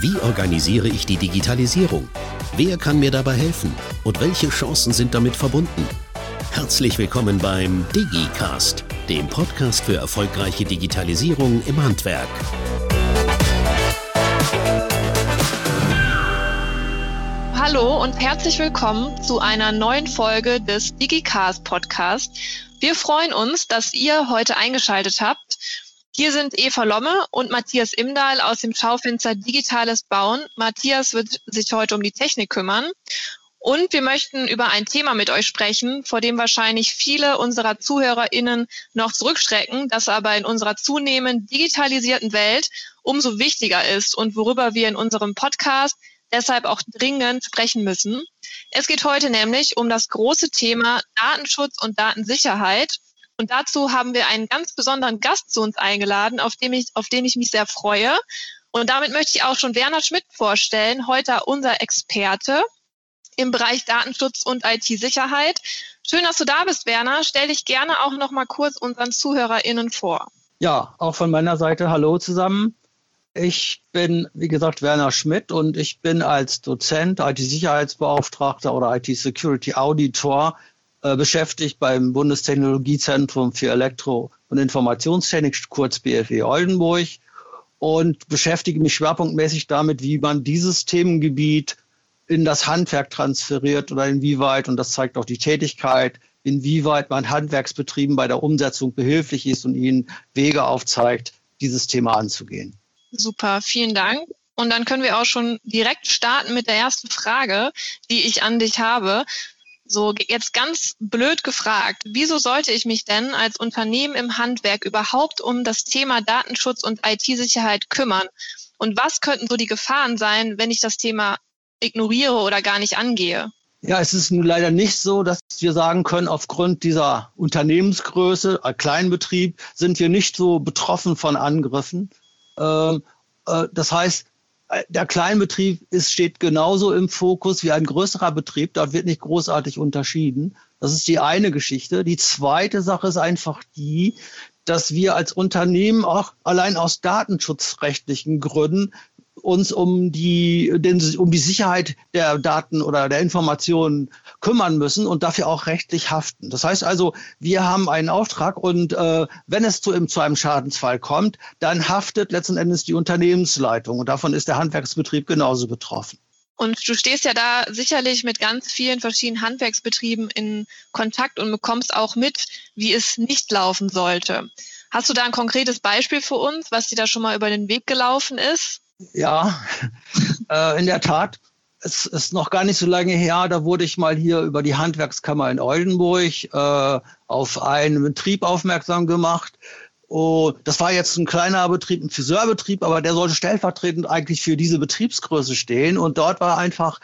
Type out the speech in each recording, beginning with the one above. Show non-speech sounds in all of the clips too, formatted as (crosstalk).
Wie organisiere ich die Digitalisierung? Wer kann mir dabei helfen? Und welche Chancen sind damit verbunden? Herzlich willkommen beim DigiCast, dem Podcast für erfolgreiche Digitalisierung im Handwerk. Hallo und herzlich willkommen zu einer neuen Folge des DigiCast Podcast. Wir freuen uns, dass ihr heute eingeschaltet habt hier sind Eva Lomme und Matthias Imdahl aus dem Schaufenster Digitales Bauen. Matthias wird sich heute um die Technik kümmern. Und wir möchten über ein Thema mit euch sprechen, vor dem wahrscheinlich viele unserer ZuhörerInnen noch zurückschrecken, das aber in unserer zunehmend digitalisierten Welt umso wichtiger ist und worüber wir in unserem Podcast deshalb auch dringend sprechen müssen. Es geht heute nämlich um das große Thema Datenschutz und Datensicherheit. Und dazu haben wir einen ganz besonderen Gast zu uns eingeladen, auf, dem ich, auf den ich mich sehr freue. Und damit möchte ich auch schon Werner Schmidt vorstellen, heute unser Experte im Bereich Datenschutz und IT-Sicherheit. Schön, dass du da bist, Werner. Stell dich gerne auch noch mal kurz unseren ZuhörerInnen vor. Ja, auch von meiner Seite Hallo zusammen. Ich bin, wie gesagt, Werner Schmidt und ich bin als Dozent, IT-Sicherheitsbeauftragter oder IT-Security-Auditor beschäftigt beim Bundestechnologiezentrum für Elektro- und Informationstechnik, kurz BFE Oldenburg, und beschäftige mich schwerpunktmäßig damit, wie man dieses Themengebiet in das Handwerk transferiert oder inwieweit, und das zeigt auch die Tätigkeit, inwieweit man Handwerksbetrieben bei der Umsetzung behilflich ist und ihnen Wege aufzeigt, dieses Thema anzugehen. Super, vielen Dank. Und dann können wir auch schon direkt starten mit der ersten Frage, die ich an dich habe. So, jetzt ganz blöd gefragt, wieso sollte ich mich denn als Unternehmen im Handwerk überhaupt um das Thema Datenschutz und IT-Sicherheit kümmern? Und was könnten so die Gefahren sein, wenn ich das Thema ignoriere oder gar nicht angehe? Ja, es ist nun leider nicht so, dass wir sagen können, aufgrund dieser Unternehmensgröße, äh, Kleinbetrieb, sind wir nicht so betroffen von Angriffen. Ähm, äh, das heißt, der Kleinbetrieb ist, steht genauso im Fokus wie ein größerer Betrieb. Dort wird nicht großartig unterschieden. Das ist die eine Geschichte. Die zweite Sache ist einfach die, dass wir als Unternehmen auch allein aus datenschutzrechtlichen Gründen uns um die, den, um die Sicherheit der Daten oder der Informationen kümmern müssen und dafür auch rechtlich haften. Das heißt also, wir haben einen Auftrag und äh, wenn es zu, zu einem Schadensfall kommt, dann haftet letzten Endes die Unternehmensleitung und davon ist der Handwerksbetrieb genauso betroffen. Und du stehst ja da sicherlich mit ganz vielen verschiedenen Handwerksbetrieben in Kontakt und bekommst auch mit, wie es nicht laufen sollte. Hast du da ein konkretes Beispiel für uns, was dir da schon mal über den Weg gelaufen ist? Ja, (laughs) äh, in der Tat. Es ist noch gar nicht so lange her, da wurde ich mal hier über die Handwerkskammer in Oldenburg äh, auf einen Betrieb aufmerksam gemacht. Oh, das war jetzt ein kleiner Betrieb, ein Friseurbetrieb, aber der sollte stellvertretend eigentlich für diese Betriebsgröße stehen. Und dort war einfach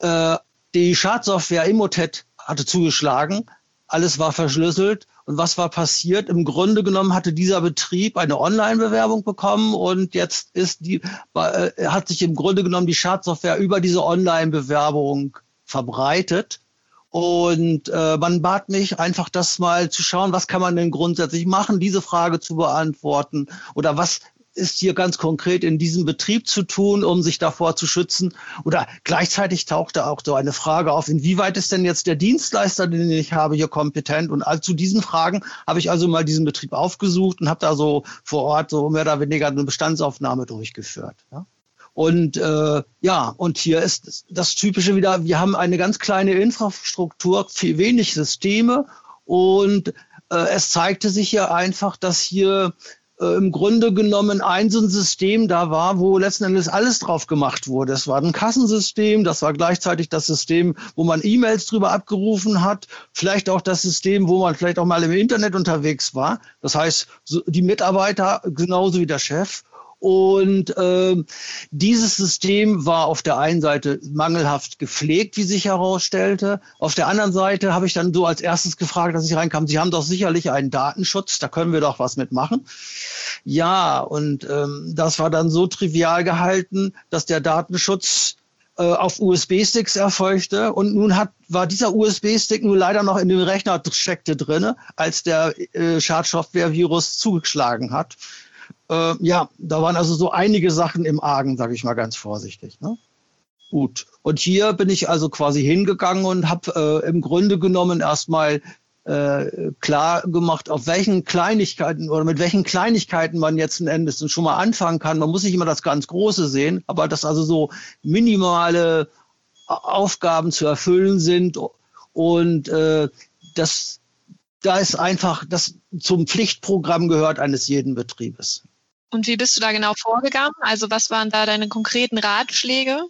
äh, die Schadsoftware Immotet hatte zugeschlagen, alles war verschlüsselt und was war passiert? Im Grunde genommen hatte dieser Betrieb eine Online-Bewerbung bekommen und jetzt ist die, äh, hat sich im Grunde genommen die Schadsoftware über diese Online-Bewerbung verbreitet. Und äh, man bat mich einfach das mal zu schauen, was kann man denn grundsätzlich machen, diese Frage zu beantworten oder was ist hier ganz konkret in diesem Betrieb zu tun, um sich davor zu schützen? Oder gleichzeitig tauchte auch so eine Frage auf, inwieweit ist denn jetzt der Dienstleister, den ich habe, hier kompetent? Und zu diesen Fragen habe ich also mal diesen Betrieb aufgesucht und habe da so vor Ort so mehr oder weniger eine Bestandsaufnahme durchgeführt. Ja? Und äh, ja, und hier ist das Typische wieder, wir haben eine ganz kleine Infrastruktur, viel wenig Systeme und äh, es zeigte sich hier einfach, dass hier äh, im Grunde genommen ein so ein System da war, wo letzten Endes alles drauf gemacht wurde. Es war ein Kassensystem, das war gleichzeitig das System, wo man E-Mails drüber abgerufen hat, vielleicht auch das System, wo man vielleicht auch mal im Internet unterwegs war. Das heißt, die Mitarbeiter genauso wie der Chef. Und äh, dieses System war auf der einen Seite mangelhaft gepflegt, wie sich herausstellte. Auf der anderen Seite habe ich dann so als erstes gefragt, dass ich reinkam, Sie haben doch sicherlich einen Datenschutz, da können wir doch was mitmachen. Ja, und ähm, das war dann so trivial gehalten, dass der Datenschutz äh, auf USB-Sticks erfolgte. Und nun hat, war dieser USB-Stick nur leider noch in dem Rechner steckte drinne, als der äh, Schadsoftware-Virus zugeschlagen hat äh, ja, da waren also so einige Sachen im Argen, sage ich mal ganz vorsichtig. Ne? Gut. Und hier bin ich also quasi hingegangen und habe äh, im Grunde genommen erstmal äh, klar gemacht, auf welchen Kleinigkeiten oder mit welchen Kleinigkeiten man jetzt ein Endes schon mal anfangen kann. Man muss nicht immer das ganz Große sehen, aber dass also so minimale Aufgaben zu erfüllen sind und äh, das da ist einfach das zum Pflichtprogramm gehört eines jeden Betriebes. Und wie bist du da genau vorgegangen? Also was waren da deine konkreten Ratschläge?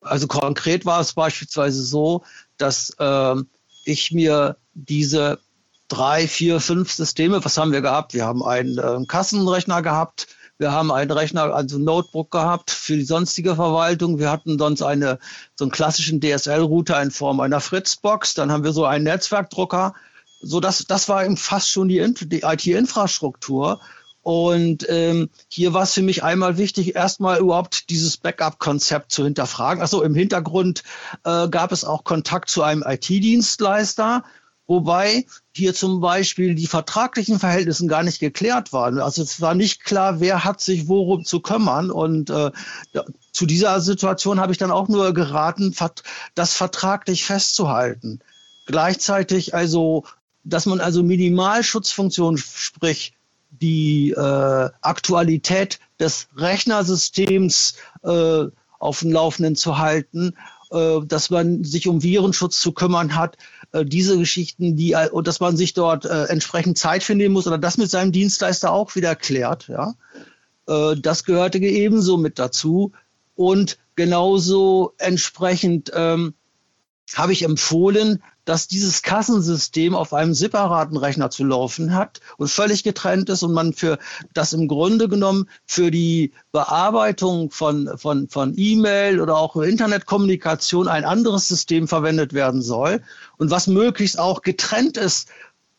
Also konkret war es beispielsweise so, dass äh, ich mir diese drei, vier, fünf Systeme, was haben wir gehabt? Wir haben einen äh, Kassenrechner gehabt, wir haben einen Rechner, also ein Notebook gehabt für die sonstige Verwaltung. Wir hatten sonst eine, so einen klassischen DSL-Router in Form einer Fritzbox. Dann haben wir so einen Netzwerkdrucker. So, das, das war eben fast schon die, die IT-Infrastruktur. Und ähm, hier war es für mich einmal wichtig, erstmal überhaupt dieses Backup-Konzept zu hinterfragen. Also im Hintergrund äh, gab es auch Kontakt zu einem IT-Dienstleister, wobei hier zum Beispiel die vertraglichen Verhältnisse gar nicht geklärt waren. Also es war nicht klar, wer hat sich worum zu kümmern. Und äh, zu dieser Situation habe ich dann auch nur geraten, das vertraglich festzuhalten. Gleichzeitig also, dass man also Minimalschutzfunktionen, sprich die äh, Aktualität des Rechnersystems äh, auf dem Laufenden zu halten, äh, dass man sich um Virenschutz zu kümmern hat, äh, diese Geschichten, die äh, dass man sich dort äh, entsprechend Zeit für nehmen muss oder das mit seinem Dienstleister auch wieder klärt. Ja, äh, das gehörte ebenso mit dazu und genauso entsprechend ähm, habe ich empfohlen, dass dieses Kassensystem auf einem separaten Rechner zu laufen hat und völlig getrennt ist und man für das im Grunde genommen für die Bearbeitung von, von, von E-Mail oder auch Internetkommunikation ein anderes System verwendet werden soll und was möglichst auch getrennt ist,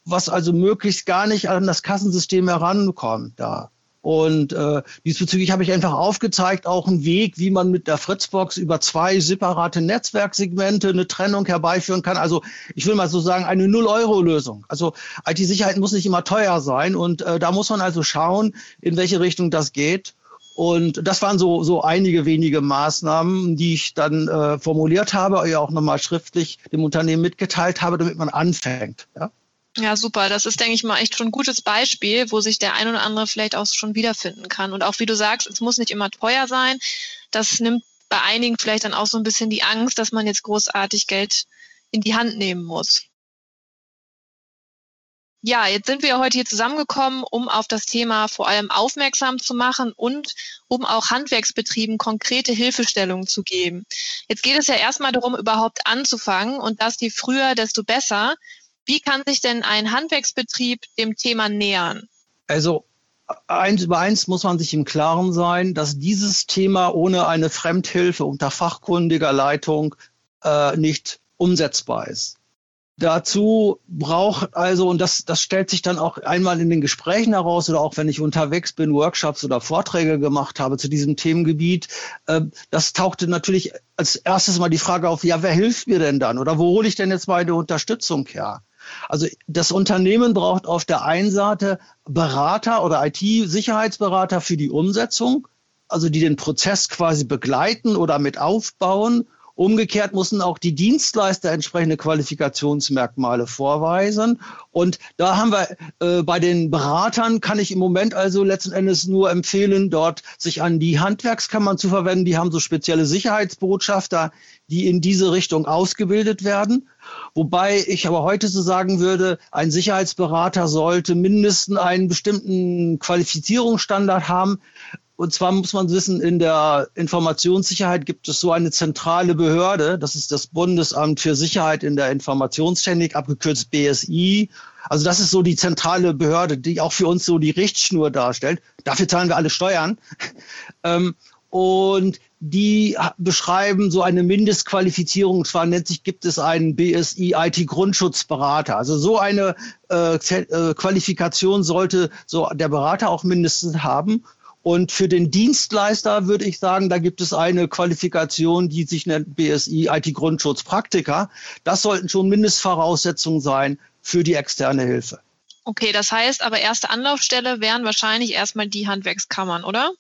was also möglichst gar nicht an das Kassensystem herankommt da. Und äh, diesbezüglich habe ich einfach aufgezeigt, auch einen Weg, wie man mit der Fritzbox über zwei separate Netzwerksegmente eine Trennung herbeiführen kann. Also ich will mal so sagen, eine Null-Euro-Lösung. Also IT-Sicherheit muss nicht immer teuer sein und äh, da muss man also schauen, in welche Richtung das geht. Und das waren so, so einige wenige Maßnahmen, die ich dann äh, formuliert habe, ja auch nochmal schriftlich dem Unternehmen mitgeteilt habe, damit man anfängt. Ja? Ja, super. Das ist, denke ich mal, echt schon ein gutes Beispiel, wo sich der ein oder andere vielleicht auch schon wiederfinden kann. Und auch wie du sagst, es muss nicht immer teuer sein. Das nimmt bei einigen vielleicht dann auch so ein bisschen die Angst, dass man jetzt großartig Geld in die Hand nehmen muss. Ja, jetzt sind wir heute hier zusammengekommen, um auf das Thema vor allem aufmerksam zu machen und um auch Handwerksbetrieben konkrete Hilfestellungen zu geben. Jetzt geht es ja erstmal darum, überhaupt anzufangen und dass die früher, desto besser. Wie kann sich denn ein Handwerksbetrieb dem Thema nähern? Also eins über eins muss man sich im Klaren sein, dass dieses Thema ohne eine Fremdhilfe unter fachkundiger Leitung äh, nicht umsetzbar ist. Dazu braucht also, und das, das stellt sich dann auch einmal in den Gesprächen heraus oder auch wenn ich unterwegs bin, Workshops oder Vorträge gemacht habe zu diesem Themengebiet, äh, das tauchte natürlich als erstes mal die Frage auf, ja, wer hilft mir denn dann oder wo hole ich denn jetzt meine Unterstützung her? Also das Unternehmen braucht auf der einen Seite Berater oder IT-Sicherheitsberater für die Umsetzung, also die den Prozess quasi begleiten oder mit aufbauen. Umgekehrt müssen auch die Dienstleister entsprechende Qualifikationsmerkmale vorweisen. Und da haben wir äh, bei den Beratern kann ich im Moment also letzten Endes nur empfehlen, dort sich an die Handwerkskammern zu verwenden. Die haben so spezielle Sicherheitsbotschafter, die in diese Richtung ausgebildet werden. Wobei ich aber heute so sagen würde, ein Sicherheitsberater sollte mindestens einen bestimmten Qualifizierungsstandard haben. Und zwar muss man wissen, in der Informationssicherheit gibt es so eine zentrale Behörde, das ist das Bundesamt für Sicherheit in der Informationstechnik, abgekürzt BSI. Also das ist so die zentrale Behörde, die auch für uns so die Richtschnur darstellt. Dafür zahlen wir alle Steuern. Und die beschreiben so eine Mindestqualifizierung. Und zwar nennt sich, gibt es einen BSI IT Grundschutzberater. Also so eine äh, äh, Qualifikation sollte so der Berater auch mindestens haben. Und für den Dienstleister würde ich sagen, da gibt es eine Qualifikation, die sich nennt BSI IT Grundschutzpraktiker. Das sollten schon Mindestvoraussetzungen sein für die externe Hilfe. Okay, das heißt aber erste Anlaufstelle wären wahrscheinlich erstmal die Handwerkskammern, oder?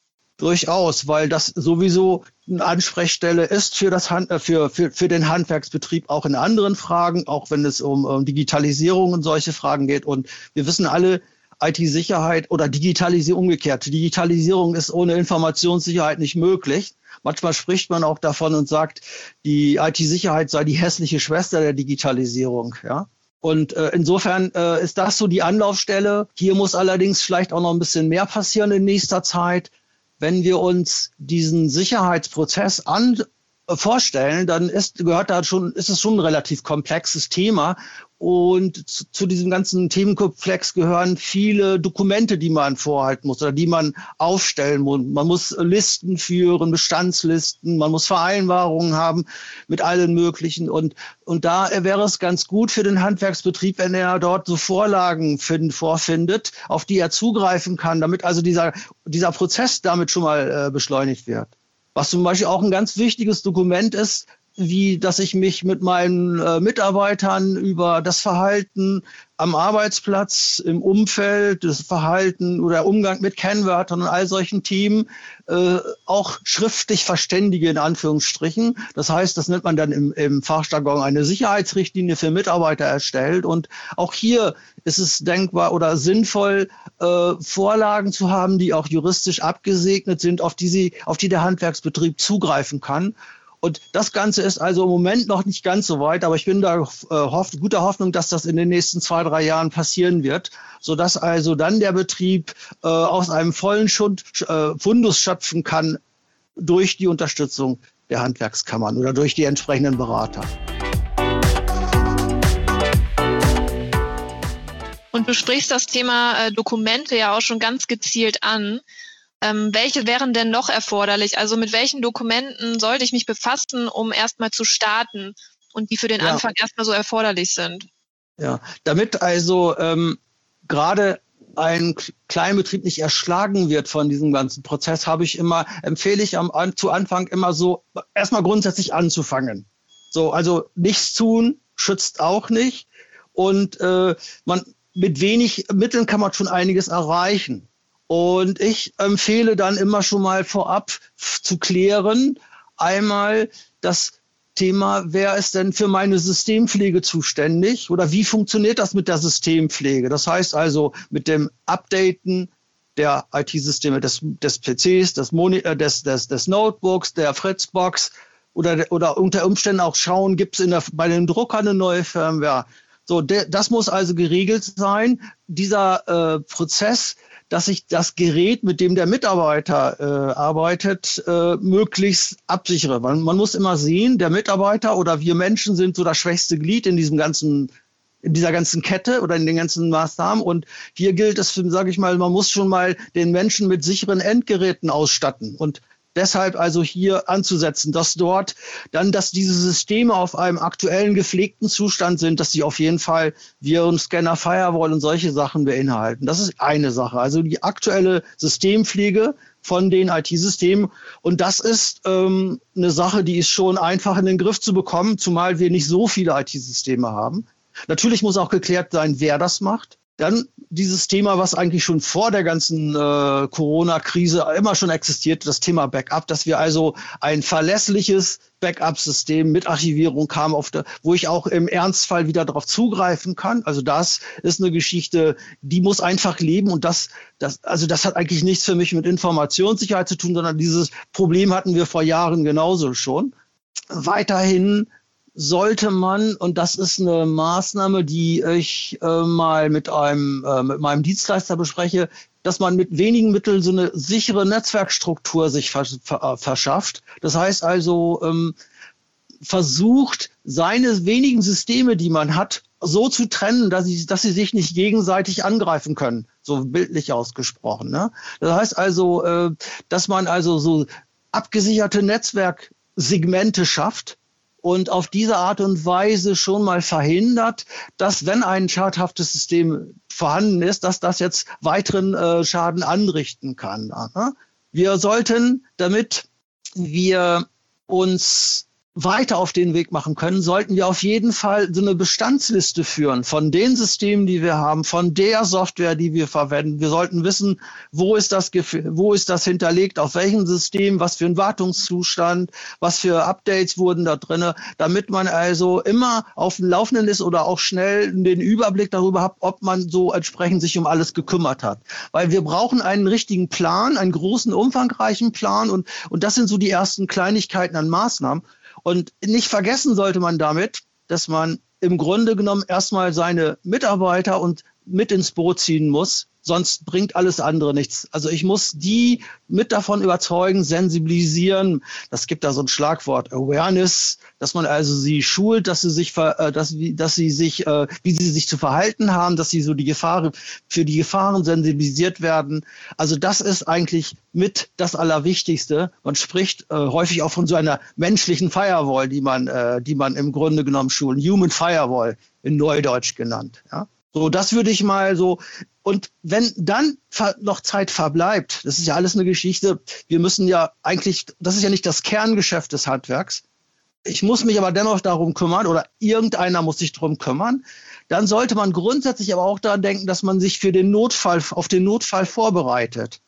Durchaus, weil das sowieso eine Ansprechstelle ist für, das Hand, äh, für, für, für den Handwerksbetrieb auch in anderen Fragen, auch wenn es um, um Digitalisierung und solche Fragen geht. Und wir wissen alle, IT-Sicherheit oder Digitalisierung umgekehrt. Digitalisierung ist ohne Informationssicherheit nicht möglich. Manchmal spricht man auch davon und sagt, die IT-Sicherheit sei die hässliche Schwester der Digitalisierung. Ja? Und äh, insofern äh, ist das so die Anlaufstelle. Hier muss allerdings vielleicht auch noch ein bisschen mehr passieren in nächster Zeit wenn wir uns diesen Sicherheitsprozess an, vorstellen, dann ist, gehört da schon, ist es schon ein relativ komplexes Thema. Und zu, zu, diesem ganzen Themenkomplex gehören viele Dokumente, die man vorhalten muss oder die man aufstellen muss. Man muss Listen führen, Bestandslisten, man muss Vereinbarungen haben mit allen möglichen. Und, und da wäre es ganz gut für den Handwerksbetrieb, wenn er dort so Vorlagen find, vorfindet, auf die er zugreifen kann, damit also dieser, dieser Prozess damit schon mal äh, beschleunigt wird. Was zum Beispiel auch ein ganz wichtiges Dokument ist, wie dass ich mich mit meinen äh, Mitarbeitern über das Verhalten am Arbeitsplatz, im Umfeld, das Verhalten oder Umgang mit Kennwörtern und all solchen Themen äh, auch schriftlich verständige, in Anführungsstrichen. Das heißt, das nennt man dann im, im Fachjargon eine Sicherheitsrichtlinie für Mitarbeiter erstellt. Und auch hier ist es denkbar oder sinnvoll, äh, Vorlagen zu haben, die auch juristisch abgesegnet sind, auf die, sie, auf die der Handwerksbetrieb zugreifen kann. Und das Ganze ist also im Moment noch nicht ganz so weit, aber ich bin da äh, hoff, guter Hoffnung, dass das in den nächsten zwei, drei Jahren passieren wird, sodass also dann der Betrieb äh, aus einem vollen Schund, äh, Fundus schöpfen kann durch die Unterstützung der Handwerkskammern oder durch die entsprechenden Berater. Und du sprichst das Thema äh, Dokumente ja auch schon ganz gezielt an. Ähm, welche wären denn noch erforderlich? Also mit welchen Dokumenten sollte ich mich befassen, um erstmal zu starten und die für den ja. Anfang erstmal so erforderlich sind? Ja, damit also ähm, gerade ein Kleinbetrieb nicht erschlagen wird von diesem ganzen Prozess, habe ich immer, empfehle ich am, an, zu Anfang immer so, erstmal grundsätzlich anzufangen. So, also nichts tun schützt auch nicht. Und äh, man, mit wenig Mitteln kann man schon einiges erreichen. Und ich empfehle dann immer schon mal vorab zu klären, einmal das Thema, wer ist denn für meine Systempflege zuständig oder wie funktioniert das mit der Systempflege? Das heißt also mit dem Updaten der IT-Systeme des, des PCs, des, Moni äh, des, des, des Notebooks, der Fritzbox oder, oder unter Umständen auch schauen, gibt es bei den Druckern eine neue Firmware. So, de, das muss also geregelt sein. Dieser äh, Prozess dass ich das Gerät, mit dem der Mitarbeiter äh, arbeitet, äh, möglichst absichere. Man, man muss immer sehen, der Mitarbeiter oder wir Menschen sind so das schwächste Glied in diesem ganzen in dieser ganzen Kette oder in den ganzen Maßnahmen. Und hier gilt es, sage ich mal, man muss schon mal den Menschen mit sicheren Endgeräten ausstatten. Und deshalb also hier anzusetzen, dass dort dann, dass diese Systeme auf einem aktuellen gepflegten Zustand sind, dass sie auf jeden Fall Viren, Scanner, Firewall und solche Sachen beinhalten. Das ist eine Sache. Also die aktuelle Systempflege von den IT-Systemen. Und das ist ähm, eine Sache, die ist schon einfach in den Griff zu bekommen, zumal wir nicht so viele IT-Systeme haben. Natürlich muss auch geklärt sein, wer das macht. Dann dieses Thema, was eigentlich schon vor der ganzen äh, Corona-Krise immer schon existiert, das Thema Backup, dass wir also ein verlässliches Backup-System mit Archivierung haben, auf der, wo ich auch im Ernstfall wieder darauf zugreifen kann. Also das ist eine Geschichte, die muss einfach leben und das, das, also das hat eigentlich nichts für mich mit Informationssicherheit zu tun, sondern dieses Problem hatten wir vor Jahren genauso schon. Weiterhin sollte man, und das ist eine Maßnahme, die ich äh, mal mit einem äh, mit meinem Dienstleister bespreche, dass man mit wenigen Mitteln so eine sichere Netzwerkstruktur sich vers äh, verschafft. Das heißt also, ähm, versucht, seine wenigen Systeme, die man hat, so zu trennen, dass sie, dass sie sich nicht gegenseitig angreifen können, so bildlich ausgesprochen. Ne? Das heißt also, äh, dass man also so abgesicherte Netzwerksegmente schafft, und auf diese Art und Weise schon mal verhindert, dass wenn ein schadhaftes System vorhanden ist, dass das jetzt weiteren äh, Schaden anrichten kann. Wir sollten, damit wir uns weiter auf den Weg machen können, sollten wir auf jeden Fall so eine Bestandsliste führen von den Systemen, die wir haben, von der Software, die wir verwenden. Wir sollten wissen, wo ist das, wo ist das hinterlegt, auf welchem System, was für ein Wartungszustand, was für Updates wurden da drinne, damit man also immer auf dem Laufenden ist oder auch schnell den Überblick darüber hat, ob man so entsprechend sich um alles gekümmert hat. Weil wir brauchen einen richtigen Plan, einen großen, umfangreichen Plan und, und das sind so die ersten Kleinigkeiten an Maßnahmen. Und nicht vergessen sollte man damit, dass man im Grunde genommen erstmal seine Mitarbeiter und mit ins Boot ziehen muss, sonst bringt alles andere nichts. Also ich muss die mit davon überzeugen, sensibilisieren. Das gibt da so ein Schlagwort Awareness, dass man also sie schult, dass sie sich, äh, dass, dass sie sich, äh, wie sie sich zu verhalten haben, dass sie so die Gefahren für die Gefahren sensibilisiert werden. Also das ist eigentlich mit das Allerwichtigste. Man spricht äh, häufig auch von so einer menschlichen Firewall, die man, die man im Grunde genommen schulen, Human Firewall in Neudeutsch genannt. Ja? So, das würde ich mal so. Und wenn dann noch Zeit verbleibt, das ist ja alles eine Geschichte. Wir müssen ja eigentlich, das ist ja nicht das Kerngeschäft des Handwerks. Ich muss mich aber dennoch darum kümmern oder irgendeiner muss sich darum kümmern. Dann sollte man grundsätzlich aber auch daran denken, dass man sich für den Notfall, auf den Notfall vorbereitet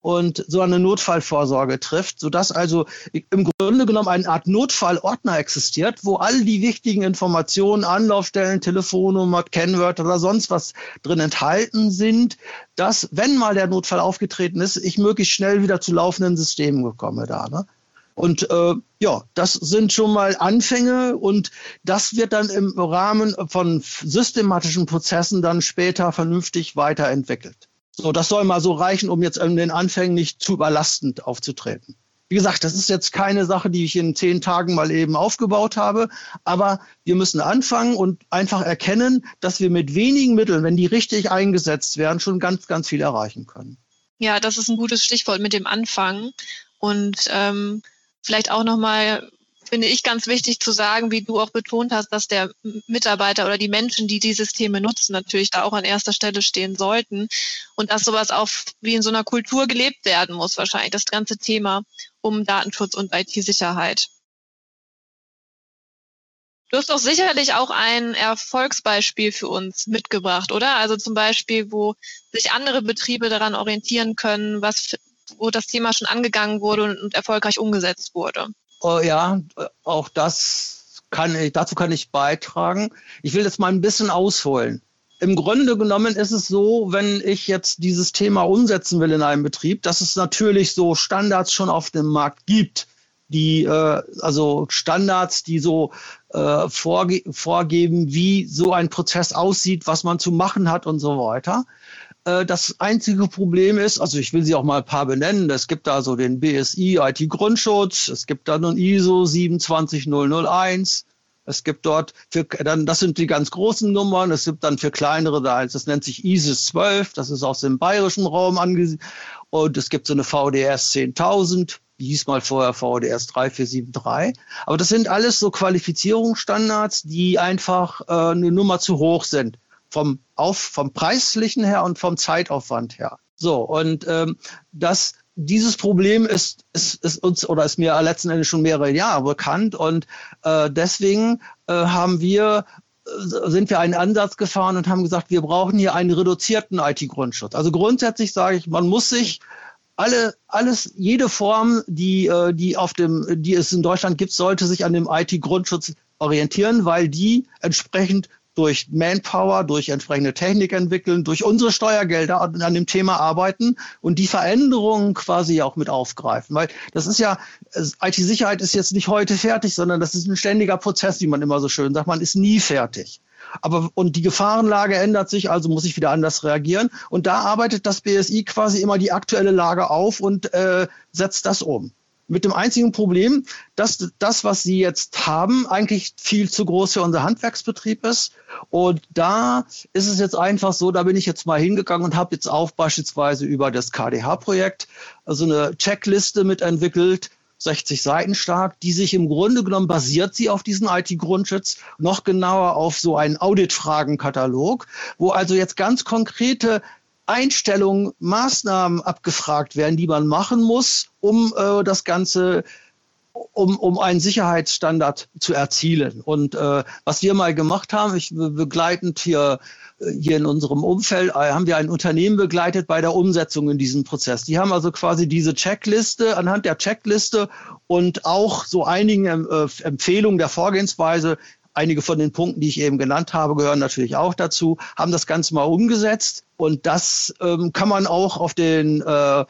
und so eine Notfallvorsorge trifft, sodass also im Grunde genommen eine Art Notfallordner existiert, wo all die wichtigen Informationen, Anlaufstellen, Telefonnummer, Kennwörter oder sonst was drin enthalten sind, dass, wenn mal der Notfall aufgetreten ist, ich möglichst schnell wieder zu laufenden Systemen komme da. Ne? Und äh, ja, das sind schon mal Anfänge und das wird dann im Rahmen von systematischen Prozessen dann später vernünftig weiterentwickelt. So, das soll mal so reichen, um jetzt in den Anfängen nicht zu überlastend aufzutreten. Wie gesagt, das ist jetzt keine Sache, die ich in zehn Tagen mal eben aufgebaut habe, aber wir müssen anfangen und einfach erkennen, dass wir mit wenigen Mitteln, wenn die richtig eingesetzt werden, schon ganz, ganz viel erreichen können. Ja, das ist ein gutes Stichwort mit dem Anfang und ähm, vielleicht auch nochmal finde ich ganz wichtig zu sagen, wie du auch betont hast, dass der Mitarbeiter oder die Menschen, die die Systeme nutzen, natürlich da auch an erster Stelle stehen sollten und dass sowas auch wie in so einer Kultur gelebt werden muss, wahrscheinlich das ganze Thema um Datenschutz und IT-Sicherheit. Du hast doch sicherlich auch ein Erfolgsbeispiel für uns mitgebracht, oder? Also zum Beispiel, wo sich andere Betriebe daran orientieren können, was, wo das Thema schon angegangen wurde und, und erfolgreich umgesetzt wurde. Oh, ja, auch das kann ich, dazu kann ich beitragen. Ich will jetzt mal ein bisschen ausholen. Im Grunde genommen ist es so, wenn ich jetzt dieses Thema umsetzen will in einem Betrieb, dass es natürlich so Standards schon auf dem Markt gibt, die äh, also Standards, die so äh, vorge vorgeben, wie so ein Prozess aussieht, was man zu machen hat und so weiter. Äh, das einzige Problem ist, also ich will sie auch mal ein paar benennen. Es gibt da so den BSI IT-Grundschutz, es gibt dann ein ISO 27001. Es gibt dort für, dann, das sind die ganz großen Nummern. Es gibt dann für kleinere, das nennt sich ISIS 12, das ist aus dem bayerischen Raum angesiedelt. Und es gibt so eine VDS 10.000, die hieß mal vorher VDS 3473. Aber das sind alles so Qualifizierungsstandards, die einfach äh, eine Nummer zu hoch sind vom, auf, vom preislichen her und vom Zeitaufwand her. So, und ähm, das, dieses Problem ist, ist, ist uns oder ist mir letzten Endes schon mehrere Jahre bekannt und äh, deswegen äh, haben wir äh, sind wir einen Ansatz gefahren und haben gesagt, wir brauchen hier einen reduzierten IT-Grundschutz. Also grundsätzlich sage ich, man muss sich alle, alles, jede Form, die, äh, die auf dem, die es in Deutschland gibt, sollte sich an dem IT-Grundschutz orientieren, weil die entsprechend durch Manpower, durch entsprechende Technik entwickeln, durch unsere Steuergelder an dem Thema arbeiten und die Veränderungen quasi auch mit aufgreifen. Weil das ist ja, IT-Sicherheit ist jetzt nicht heute fertig, sondern das ist ein ständiger Prozess, wie man immer so schön sagt. Man ist nie fertig. Aber und die Gefahrenlage ändert sich, also muss ich wieder anders reagieren. Und da arbeitet das BSI quasi immer die aktuelle Lage auf und äh, setzt das um. Mit dem einzigen Problem, dass das, was Sie jetzt haben, eigentlich viel zu groß für unser Handwerksbetrieb ist. Und da ist es jetzt einfach so, da bin ich jetzt mal hingegangen und habe jetzt auch beispielsweise über das KDH-Projekt also eine Checkliste mitentwickelt, 60 Seiten stark, die sich im Grunde genommen basiert sie auf diesen IT-Grundschutz, noch genauer auf so einen Audit-Fragenkatalog, wo also jetzt ganz konkrete Einstellungen, Maßnahmen abgefragt werden, die man machen muss, um äh, das Ganze um, um einen Sicherheitsstandard zu erzielen. Und äh, was wir mal gemacht haben, ich begleitend hier, äh, hier in unserem Umfeld, äh, haben wir ein Unternehmen begleitet bei der Umsetzung in diesem Prozess. Die haben also quasi diese Checkliste, anhand der Checkliste und auch so einigen äh, Empfehlungen der Vorgehensweise, einige von den Punkten, die ich eben genannt habe, gehören natürlich auch dazu, haben das Ganze mal umgesetzt. Und das ähm, kann man auch auf den äh,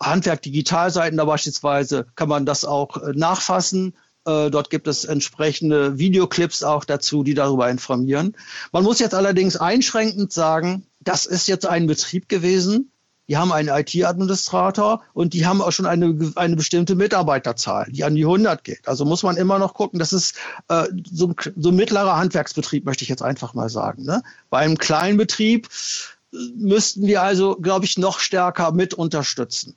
Handwerk Digitalseiten da beispielsweise kann man das auch äh, nachfassen. Äh, dort gibt es entsprechende Videoclips auch dazu, die darüber informieren. Man muss jetzt allerdings einschränkend sagen, das ist jetzt ein Betrieb gewesen. Die haben einen IT-Administrator und die haben auch schon eine, eine bestimmte Mitarbeiterzahl, die an die 100 geht. Also muss man immer noch gucken, das ist äh, so, so ein mittlerer Handwerksbetrieb, möchte ich jetzt einfach mal sagen. Ne? Bei einem kleinen Betrieb äh, müssten wir also, glaube ich, noch stärker mit unterstützen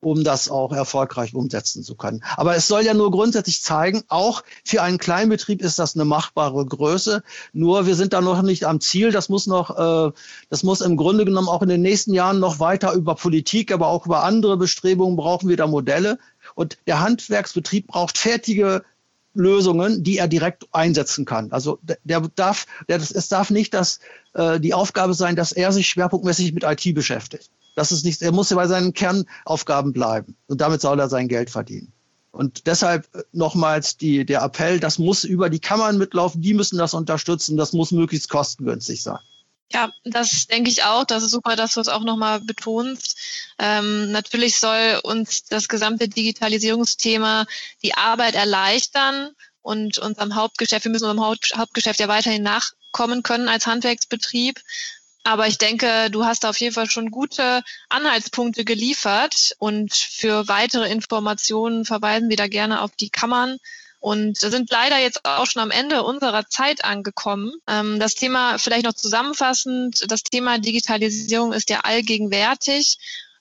um das auch erfolgreich umsetzen zu können. Aber es soll ja nur grundsätzlich zeigen, auch für einen Kleinbetrieb ist das eine machbare Größe. Nur wir sind da noch nicht am Ziel. Das muss noch, äh, das muss im Grunde genommen auch in den nächsten Jahren noch weiter über Politik, aber auch über andere Bestrebungen brauchen wir da Modelle. Und der Handwerksbetrieb braucht fertige Lösungen, die er direkt einsetzen kann. Also der darf, der, es darf nicht dass äh, die Aufgabe sein, dass er sich schwerpunktmäßig mit IT beschäftigt. Das ist nicht, er muss bei seinen Kernaufgaben bleiben. Und damit soll er sein Geld verdienen. Und deshalb äh, nochmals die, der Appell, das muss über die Kammern mitlaufen, die müssen das unterstützen, das muss möglichst kostengünstig sein. Ja, das denke ich auch. Das ist super, dass du es auch nochmal betonst. Ähm, natürlich soll uns das gesamte Digitalisierungsthema die Arbeit erleichtern und unserem Hauptgeschäft, wir müssen unserem Hauptgeschäft ja weiterhin nachkommen können als Handwerksbetrieb. Aber ich denke, du hast auf jeden Fall schon gute Anhaltspunkte geliefert und für weitere Informationen verweisen wir da gerne auf die Kammern und sind leider jetzt auch schon am Ende unserer Zeit angekommen. Ähm, das Thema vielleicht noch zusammenfassend, das Thema Digitalisierung ist ja allgegenwärtig.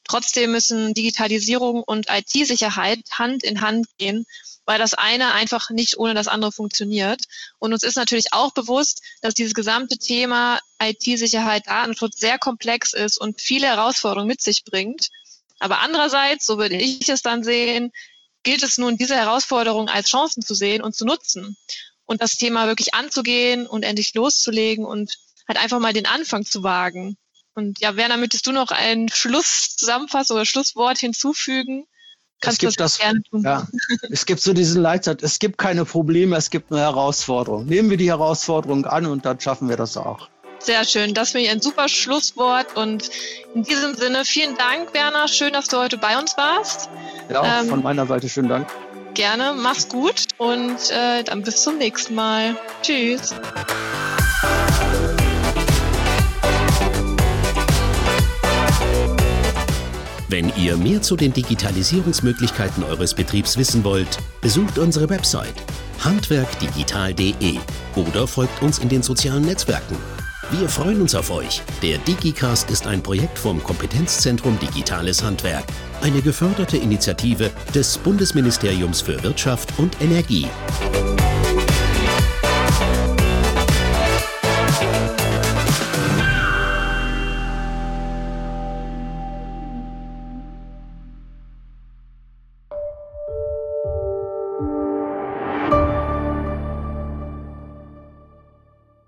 Trotzdem müssen Digitalisierung und IT-Sicherheit Hand in Hand gehen weil das eine einfach nicht ohne das andere funktioniert. Und uns ist natürlich auch bewusst, dass dieses gesamte Thema IT-Sicherheit, Datenschutz sehr komplex ist und viele Herausforderungen mit sich bringt. Aber andererseits, so würde ich es dann sehen, gilt es nun, diese Herausforderungen als Chancen zu sehen und zu nutzen und das Thema wirklich anzugehen und endlich loszulegen und halt einfach mal den Anfang zu wagen. Und ja, Werner, möchtest du noch ein Schlusszusammenfassung oder Schlusswort hinzufügen? Kannst es gibt das, ja, es gibt so diesen Leitsatz, es gibt keine Probleme, es gibt nur Herausforderungen. Nehmen wir die Herausforderung an und dann schaffen wir das auch. Sehr schön, das finde ich ein super Schlusswort und in diesem Sinne vielen Dank, Werner. Schön, dass du heute bei uns warst. Ja, ähm, von meiner Seite schönen Dank. Gerne, mach's gut und äh, dann bis zum nächsten Mal. Tschüss. Wenn ihr mehr zu den Digitalisierungsmöglichkeiten eures Betriebs wissen wollt, besucht unsere Website handwerkdigital.de oder folgt uns in den sozialen Netzwerken. Wir freuen uns auf euch. Der DigiCast ist ein Projekt vom Kompetenzzentrum Digitales Handwerk, eine geförderte Initiative des Bundesministeriums für Wirtschaft und Energie.